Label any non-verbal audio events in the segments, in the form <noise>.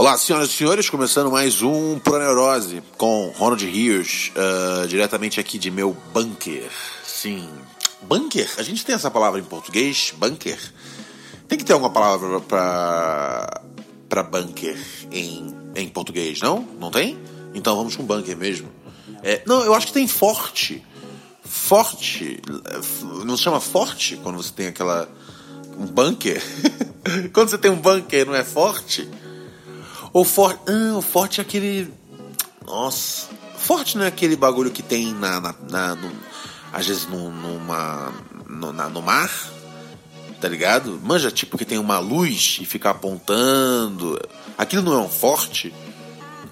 Olá, senhoras e senhores, começando mais um Pro Neurose com Ronald Rios, uh, diretamente aqui de meu bunker. Sim, bunker? A gente tem essa palavra em português, bunker? Tem que ter alguma palavra para para bunker em, em português, não? Não tem? Então vamos com bunker mesmo. É, não, eu acho que tem forte. Forte. Não se chama forte quando você tem aquela. Um bunker? <laughs> quando você tem um bunker, não é forte? Ou forte. Ah, o forte é aquele. Nossa. Forte não é aquele bagulho que tem na. na, na no, às vezes no, numa. No, na, no mar? Tá ligado? Manja, tipo, que tem uma luz e fica apontando. Aquilo não é um forte?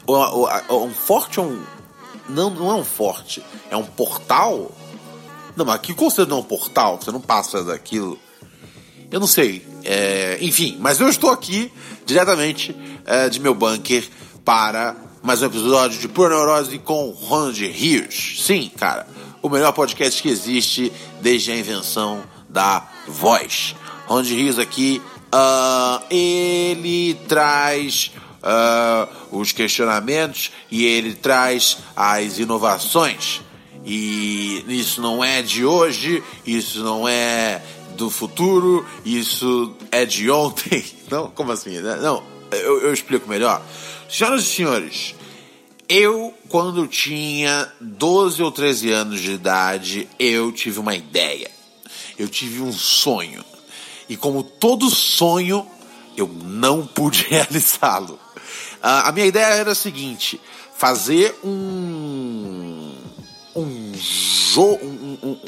Ou, ou, ou um forte é um. Não, não é um forte. É um portal? Não, mas aqui conceito não é um portal? Você não passa daquilo. Eu não sei. É, enfim, mas eu estou aqui diretamente é, de meu bunker para mais um episódio de Pura Neurose com Ronald Rios. Sim, cara, o melhor podcast que existe desde a invenção da voz. Ronald Rios aqui, uh, ele traz uh, os questionamentos e ele traz as inovações. E isso não é de hoje, isso não é do futuro, isso é de ontem. <laughs> Não, como assim? Não, eu, eu explico melhor. Senhoras e senhores, eu, quando tinha 12 ou 13 anos de idade, eu tive uma ideia. Eu tive um sonho. E como todo sonho, eu não pude <laughs> realizá-lo. a minha ideia era a seguinte: fazer um. Um, jo um, um,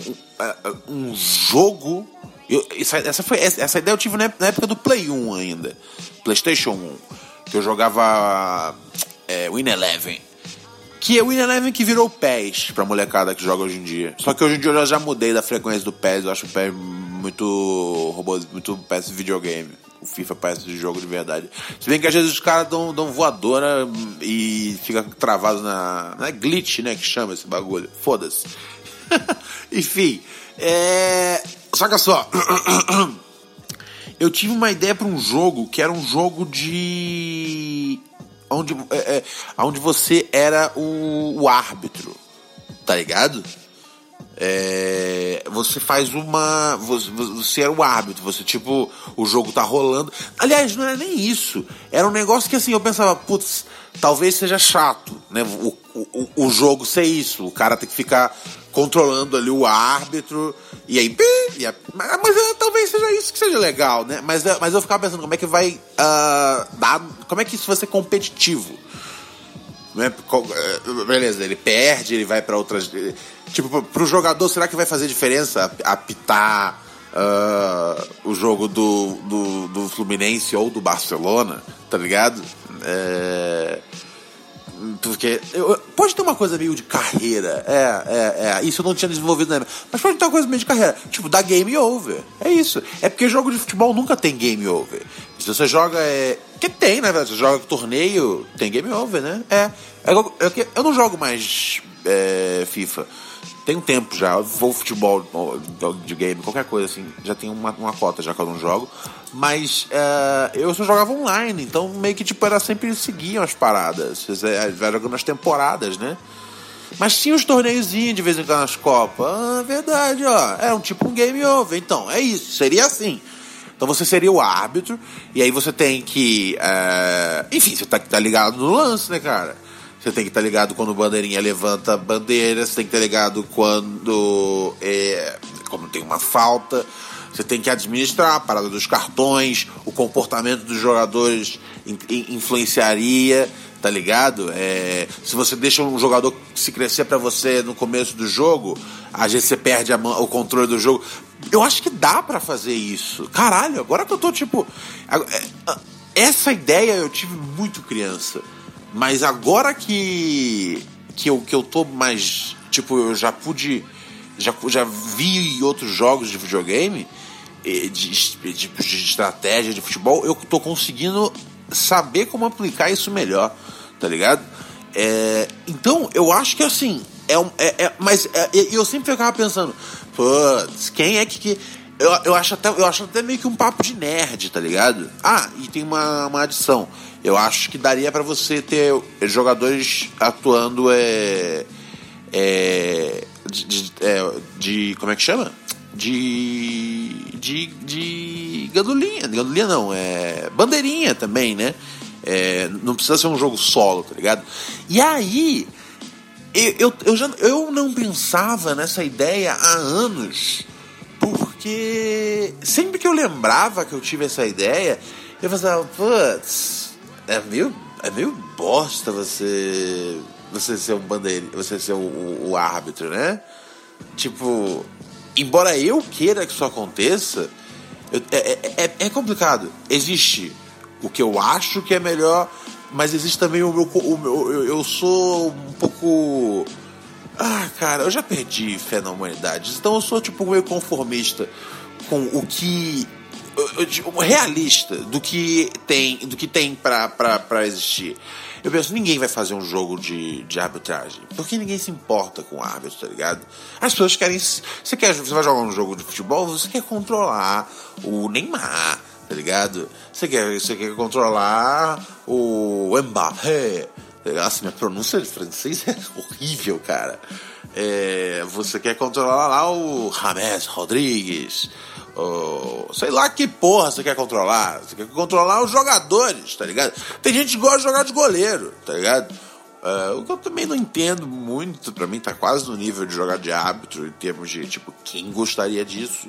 um, um jogo eu, essa, essa, foi, essa ideia eu tive na época do Play 1 ainda. PlayStation 1. Que eu jogava é, Win Eleven. Que é o Win Eleven que virou PES pra molecada que joga hoje em dia. Só que hoje em dia eu já mudei da frequência do PES. Eu acho o PES muito robô, muito parece videogame. O FIFA parece de jogo de verdade. Se bem que às vezes os caras dão, dão voadora e fica travado na. Não é glitch, né? Que chama esse bagulho. Foda-se. <laughs> Enfim. É Saca só. <clears throat> Eu tive uma ideia para um jogo que era um jogo de. Onde, é, é, onde você era o, o árbitro. Tá ligado? É, você faz uma. Você, você era o árbitro, você tipo, o jogo tá rolando. Aliás, não era nem isso. Era um negócio que assim, eu pensava, putz, talvez seja chato, né? O, o, o jogo ser isso. O cara tem que ficar controlando ali o árbitro, e aí. E a, mas, mas é, talvez seja isso que seja legal, né? Mas, é, mas eu ficava pensando como é que vai uh, dar. Como é que isso vai ser competitivo? Né? Beleza, ele perde, ele vai para outras. Tipo, pro jogador, será que vai fazer diferença apitar uh, o jogo do, do, do, Fluminense ou do Barcelona? Tá ligado? É porque eu, pode ter uma coisa meio de carreira. É, é, é. Isso eu não tinha desenvolvido na época. Mas pode ter uma coisa meio de carreira. Tipo, dá game over. É isso. É porque jogo de futebol nunca tem game over. Se você joga. É... Que tem, né, velho? Você joga torneio, tem game over, né? É. é eu, eu, eu não jogo mais é, FIFA. Tem um tempo já. Vou futebol de game, qualquer coisa assim. Já tem uma, uma cota já que eu não jogo. Mas uh, eu só jogava online, então meio que tipo era sempre seguiam as paradas. Vai jogando as temporadas, né? Mas tinha os torneiozinhos de vez em quando nas Copas. Ah, verdade, ó. É um tipo um game over. Então, é isso. Seria assim. Então você seria o árbitro, e aí você tem que. Uh, enfim, você tá, tá ligado no lance, né, cara? Você tem que estar tá ligado quando o bandeirinha levanta bandeira, você tem que estar tá ligado quando. É, tem uma falta. Você tem que administrar a parada dos cartões, o comportamento dos jogadores influenciaria, tá ligado? É, se você deixa um jogador se crescer para você no começo do jogo, às vezes você perde o controle do jogo. Eu acho que dá para fazer isso. Caralho, agora que eu tô tipo. É, essa ideia eu tive muito criança. Mas agora que, que, eu, que eu tô mais. Tipo, eu já pude. Já, já vi outros jogos de videogame, de, de, de, de estratégia de futebol, eu tô conseguindo saber como aplicar isso melhor, tá ligado? É, então, eu acho que assim. É, é, é mas é, eu sempre ficava pensando, putz, quem é que. que eu, eu, acho até, eu acho até meio que um papo de nerd, tá ligado? Ah, e tem uma, uma adição. Eu acho que daria para você ter jogadores atuando é, é, de, de, é, de, Como é que chama? De. De. De. Gandulinha. Gandulinha não, é. Bandeirinha também, né? É, não precisa ser um jogo solo, tá ligado? E aí. Eu, eu, eu, já, eu não pensava nessa ideia há anos porque sempre que eu lembrava que eu tive essa ideia, eu pensava, putz, é meio, é meio bosta você você ser um bandeirinho, você ser o, o, o, árbitro, né? Tipo, embora eu queira que isso aconteça, eu, é, é, é, é complicado. Existe o que eu acho que é melhor, mas existe também o meu. O meu eu, eu sou um pouco ah, cara, eu já perdi fé na humanidade. Então eu sou, tipo, meio conformista com o que. Realista do que tem do que tem pra existir. Eu penso, ninguém vai fazer um jogo de, de arbitragem. Porque ninguém se importa com o árbitro, tá ligado? As pessoas querem. Você, quer, você vai jogar um jogo de futebol, você quer controlar o Neymar, tá ligado? Você quer, você quer controlar o Mbappé nossa, minha pronúncia de francês <laughs> é horrível, cara. É, você quer controlar lá o James Rodrigues, ou, sei lá que porra você quer controlar. Você quer controlar os jogadores, tá ligado? Tem gente que gosta de jogar de goleiro, tá ligado? Uh, o que eu também não entendo muito, para mim tá quase no nível de jogar de árbitro, em termos de, tipo, quem gostaria disso?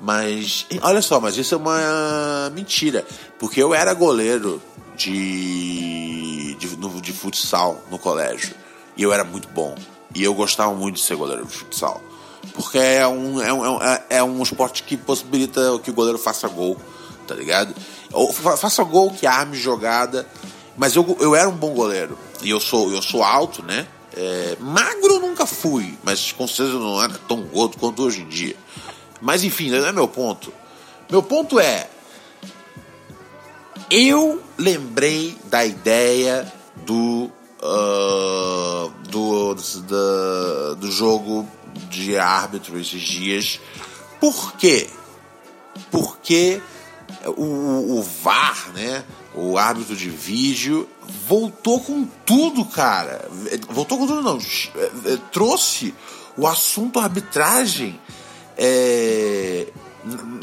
Mas, olha só, mas isso é uma mentira, porque eu era goleiro de, de, no, de futsal no colégio. E eu era muito bom. E eu gostava muito de ser goleiro de futsal. Porque é um, é um, é, é um esporte que possibilita que o goleiro faça gol, tá ligado? Ou faça gol, que arme jogada. Mas eu, eu era um bom goleiro. E eu sou, eu sou alto, né? É, magro nunca fui, mas com certeza não era tão gordo quanto hoje em dia. Mas enfim, não é meu ponto. Meu ponto é: eu lembrei da ideia do, uh, do, do, do jogo de árbitro esses dias. Por quê? Porque o, o VAR, né? O árbitro de vídeo voltou com tudo, cara. Voltou com tudo, não. É, é, trouxe o assunto arbitragem é,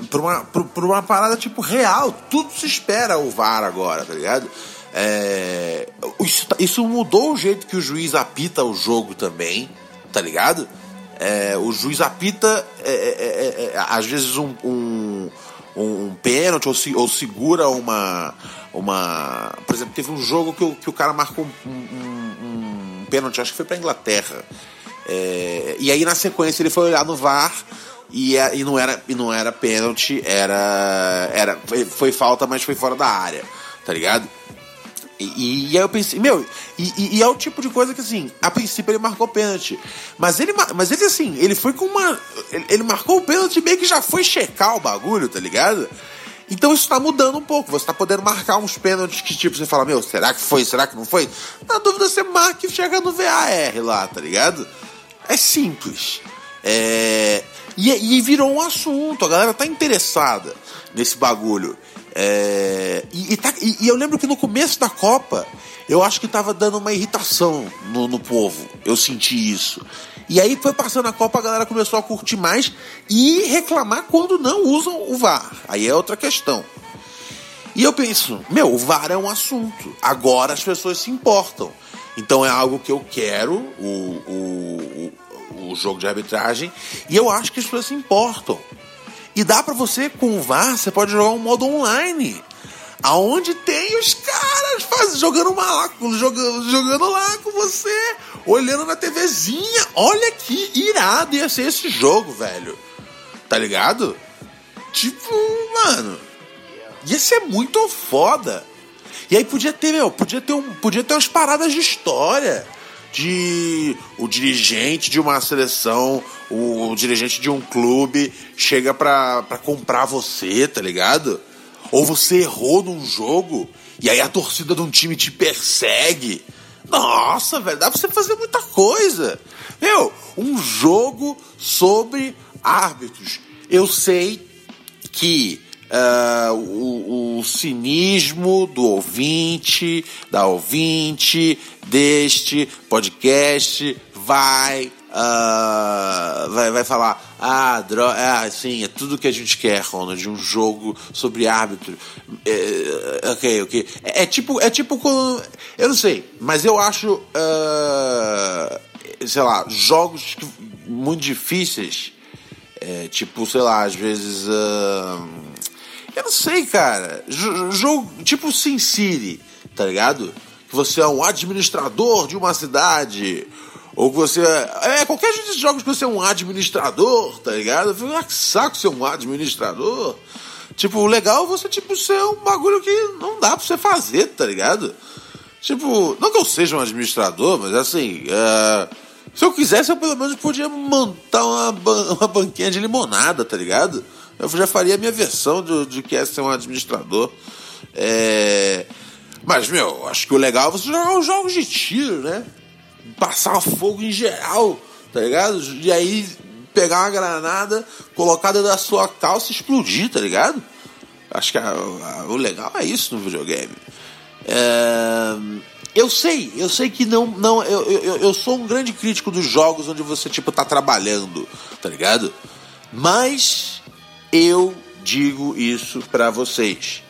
por uma, uma parada tipo real. Tudo se espera o VAR agora, tá ligado? É, isso, isso, mudou o jeito que o juiz apita o jogo também, tá ligado? É, o juiz apita, é, é, é, é às vezes, um, um, um pênalti ou, ou, segura uma, uma. Por exemplo, teve um jogo que o, que o cara marcou um, um, um pênalti, acho que foi pra Inglaterra. e aí, na sequência, ele foi olhar no VAR e, é, e não era e não era pênalti, era era foi, foi, falta, mas foi fora da área, tá ligado? E, e aí eu pensei, meu, e, e, é o tipo de coisa que assim, a princípio ele marcou pênalti, mas ele mas ele assim, ele foi com uma ele, ele marcou o pênalti meio que já foi checar o bagulho, tá ligado? Então isso tá mudando um pouco. Você tá podendo marcar uns pênaltis que, tipo, você fala, meu, será que foi? Será que não foi? Na dúvida, você marca e chega no VAR lá, tá ligado? É simples. É... E, e virou um assunto, a galera tá interessada nesse bagulho. É, e, e, tá, e, e, eu lembro que no começo da Copa, eu acho que tava dando uma irritação no, no, povo. Eu senti isso. E aí foi passando a Copa, a galera começou a curtir mais e reclamar quando não usam o VAR. Aí é outra questão. E eu penso, meu, o VAR é um assunto. Agora as pessoas se importam. Então é algo que eu quero, o, o, o jogo de arbitragem, e eu acho que as pessoas se importam. E dá para você, com o VAR, você pode jogar um modo online. Aonde tem os caras faz, jogando malaco, jogando, jogando lá com você, olhando na TVzinha. Olha que irado ia ser esse jogo, velho. Tá ligado? Tipo, mano. Ia ser muito foda. E aí podia ter, meu, podia ter, um, podia ter umas paradas de história. De o dirigente de uma seleção, o, o dirigente de um clube chega pra, pra comprar você, tá ligado? Ou você errou num jogo e aí a torcida de um time te persegue. Nossa, velho, dá pra você fazer muita coisa. Meu, um jogo sobre árbitros. Eu sei que uh, o, o cinismo do ouvinte, da ouvinte deste podcast vai Uh, vai, vai falar, ah, droga, ah, sim, é tudo que a gente quer, Ronald, um jogo sobre árbitro. É, ok, ok. É, é, tipo, é tipo com. Eu não sei, mas eu acho, uh, sei lá, jogos muito difíceis, é, tipo, sei lá, às vezes. Uh, eu não sei, cara. Jogo tipo Sin City, tá ligado? Que você é um administrador de uma cidade ou que você. É, qualquer desses jogos que você é um administrador, tá ligado? Eu fico, ah, que saco ser um administrador. Tipo, legal é você, tipo, ser um bagulho que não dá pra você fazer, tá ligado? Tipo, não que eu seja um administrador, mas assim, é, se eu quisesse, eu pelo menos podia montar uma, <laughs> uma banquinha de limonada, tá ligado? Eu já faria a minha versão de, de que é ser um administrador. É, mas, meu, acho que o legal é você jogar os jogos de tiro, né? passar fogo em geral, tá ligado? E aí pegar uma granada, colocar dentro da sua calça e explodir, tá ligado? Acho que a, a, o legal é isso no videogame. É, eu sei, eu sei que não. não eu, eu, eu sou um grande crítico dos jogos onde você, tipo, tá trabalhando, tá ligado? Mas eu digo isso para vocês.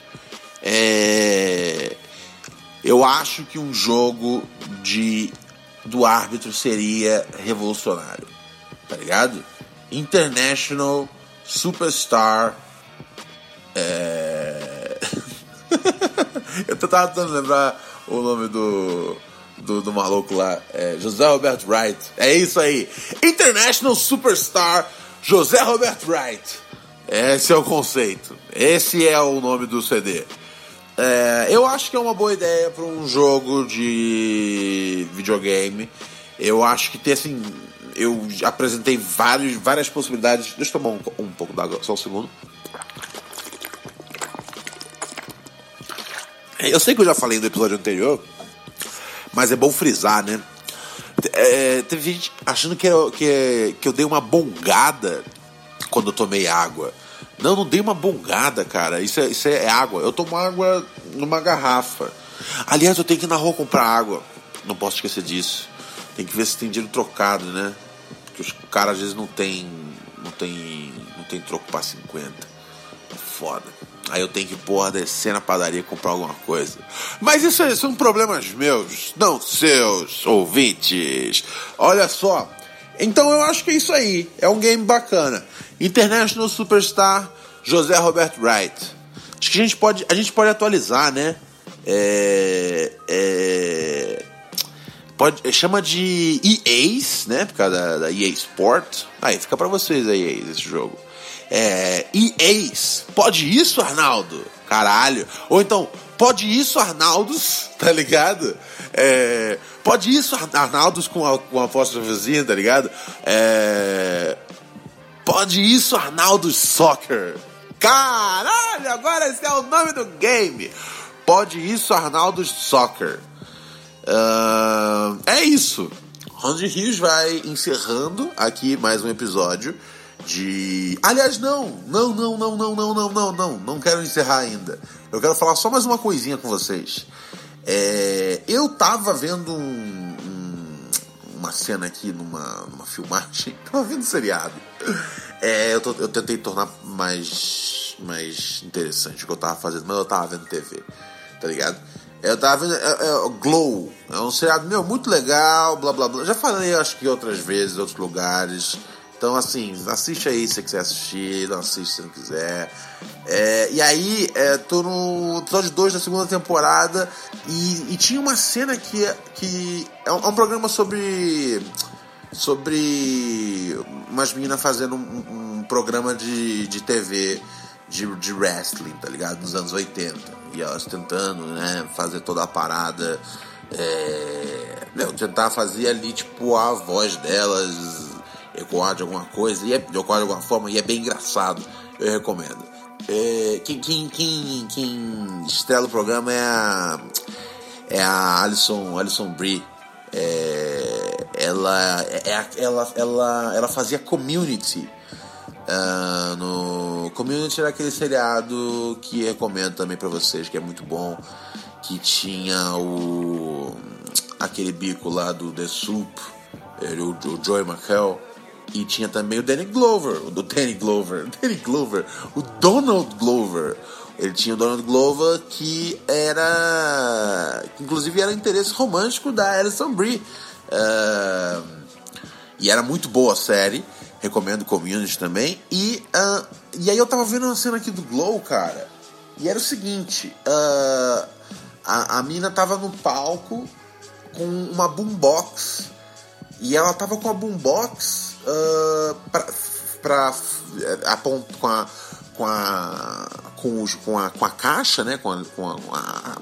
É, eu acho que um jogo de do árbitro seria revolucionário. Tá ligado? International Superstar. É... <laughs> Eu tava tentando lembrar o nome do, do, do maluco lá. É José Roberto Wright. É isso aí. International Superstar José Roberto Wright. Esse é o conceito. Esse é o nome do CD. É, eu acho que é uma boa ideia para um jogo de videogame. Eu acho que tem assim. Eu apresentei vários, várias possibilidades. Deixa eu tomar um, um pouco d'água, só um segundo. Eu sei que eu já falei no episódio anterior, mas é bom frisar, né? É, teve gente achando que eu, que, que eu dei uma bongada quando eu tomei água. Não, não dei uma bongada, cara. Isso é, isso é água. Eu tomo água numa garrafa. Aliás, eu tenho que ir na rua comprar água. Não posso esquecer disso. Tem que ver se tem dinheiro trocado, né? Porque os caras às vezes não tem. Não tem. Não tem troco pra 50. É foda. Aí eu tenho que, porra, descer na padaria comprar alguma coisa. Mas isso aí são problemas meus, não seus, ouvintes. Olha só. Então eu acho que é isso aí. É um game bacana. International Superstar José Roberto Wright. Acho que a gente pode, a gente pode atualizar, né? É, é, pode, chama de EAs, né? Por causa da, da EA Sport. Aí, fica para vocês aí esse jogo. É, EAs. Pode isso, Arnaldo? Caralho. Ou então, pode isso, Arnaldos? <laughs> Tá ligado? É, pode isso, Arnaldos com a, com a vizinha, tá ligado? É, Pode isso, Arnaldo Soccer. Caralho, agora esse é o nome do game. Pode isso, Arnaldo Soccer. Uh, é isso. Ronald Rios vai encerrando aqui mais um episódio de. Aliás, não, não, não, não, não, não, não, não, não, não quero encerrar ainda. Eu quero falar só mais uma coisinha com vocês. É... Eu tava vendo um, uma cena aqui numa, numa filmagem. <laughs> Tava vendo seriado. É, eu, tô, eu tentei tornar mais, mais interessante o que eu tava fazendo, mas eu tava vendo TV, tá ligado? Eu tava vendo. É, é, Glow. É um seriado, meu, muito legal, blá blá blá. Já falei, acho que outras vezes, em outros lugares. Então, assim, assiste aí se você quiser assistir, não assiste se não quiser. É, e aí, é, tô no episódio 2 da segunda temporada e, e, tinha uma cena que, que é um, é um, programa sobre. sobre umas meninas fazendo um, um programa de, de TV de, de wrestling, tá ligado? Nos anos 80. E elas tentando, né, fazer toda a parada. É, tentar fazer ali, tipo, a voz delas ecoar de alguma coisa, e é, ecoar de alguma forma, e é bem engraçado. Eu recomendo. É, quem, quem, quem, quem estrela o programa é a, é a Alison, Alison Brie. É, ela, é, ela, ela, ela fazia community. Uh, no Community era aquele seriado que recomendo também para vocês, que é muito bom. Que tinha o aquele bico lá do The Soup, o, o Joey McHale. E tinha também o Danny Glover, o do Danny Glover, <laughs> Danny Glover, o Donald Glover. Ele tinha o Donald Glover que era. Que inclusive era interesse romântico da Alison Brie. Uh, e era muito boa a série. Recomendo Community também. E, uh, e aí eu tava vendo uma cena aqui do Glow, cara. E era o seguinte: uh, a, a mina tava no palco com uma boombox. E ela tava com a boombox uh, pra, pra, a, com a com a com, os, com, a, com a caixa, né, com a, com a, a,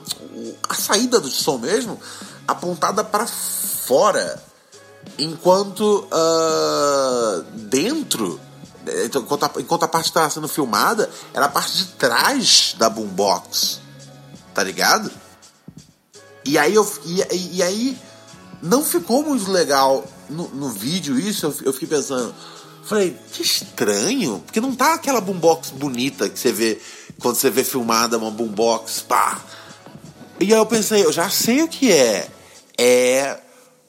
a saída do som mesmo, apontada para fora, enquanto uh, dentro, então, enquanto a, enquanto a parte estava sendo filmada, era a parte de trás da boombox, tá ligado? E aí eu e, e aí não ficou muito legal no, no vídeo isso, eu, eu fiquei pensando Falei, que estranho, porque não tá aquela boombox bonita que você vê quando você vê filmada uma boombox, pá. E aí eu pensei, eu já sei o que é. É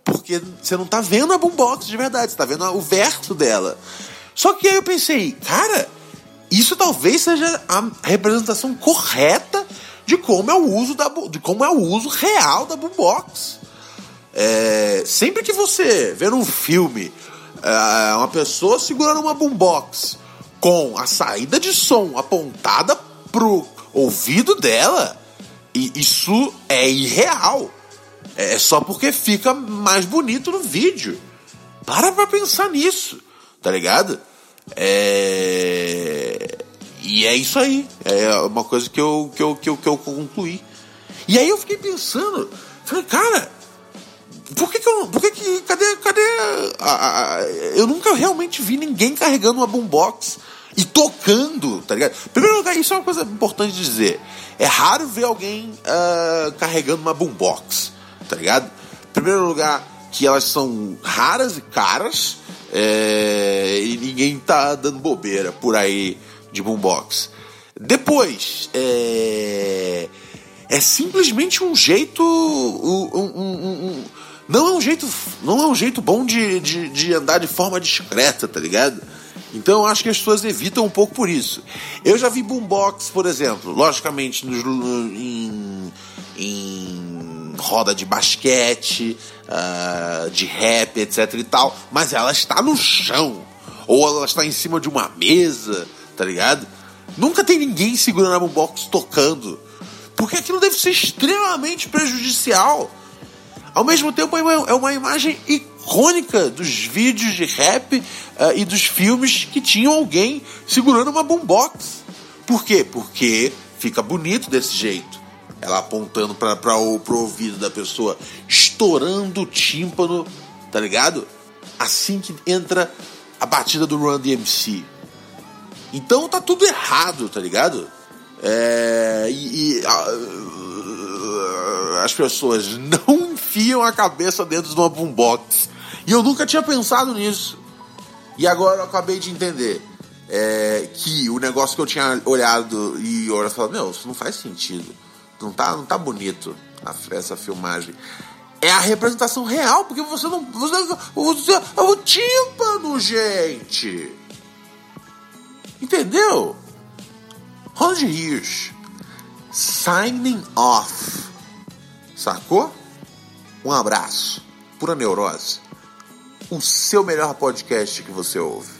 porque você não tá vendo a boombox de verdade, você tá vendo o verso dela. Só que aí eu pensei, cara, isso talvez seja a representação correta de como é o uso da de como é o uso real da boombox. É, sempre que você vê um filme é uma pessoa segurando uma boombox com a saída de som apontada pro ouvido dela, e isso é irreal. É só porque fica mais bonito no vídeo. Para pra pensar nisso, tá ligado? É... E é isso aí. É uma coisa que eu, que eu, que eu, que eu concluí. E aí eu fiquei pensando, falei, cara, por que, que eu. Por que que. Cadê. Cadê. A, a, eu nunca realmente vi ninguém carregando uma boombox e tocando, tá ligado? Primeiro lugar, isso é uma coisa importante de dizer. É raro ver alguém uh, carregando uma boombox, tá ligado? Primeiro lugar, que elas são raras e caras é, e ninguém tá dando bobeira por aí de boombox. Depois, é, é simplesmente um jeito. Um, um, um, não é um jeito, não é um jeito bom de, de, de andar de forma discreta, tá ligado? Então eu acho que as pessoas evitam um pouco por isso. Eu já vi boombox, por exemplo, logicamente nos, em, em roda de basquete, uh, de rap, etc e tal, mas ela está no chão, ou ela está em cima de uma mesa, tá ligado? Nunca tem ninguém segurando a boombox tocando, porque aquilo deve ser extremamente prejudicial ao mesmo tempo, é uma imagem icônica dos vídeos de rap uh, e dos filmes que tinham alguém segurando uma boombox. Por quê? Porque fica bonito desse jeito. Ela apontando para o ouvido da pessoa, estourando o tímpano, tá ligado? Assim que entra a batida do Run DMC. Então tá tudo errado, tá ligado? É, e, e uh, as pessoas não enfiam a cabeça dentro de uma boombox. E eu nunca tinha pensado nisso. E agora eu acabei de entender é, que o negócio que eu tinha olhado e olhado falando, meu, isso não faz sentido. Não tá, não tá bonito a, essa filmagem. É a representação real, porque você não. Você, você, é o tímpano, gente! Entendeu? Ronald Hirsch. Signing off. Sacou? Um abraço. Pura Neurose. O seu melhor podcast que você ouve.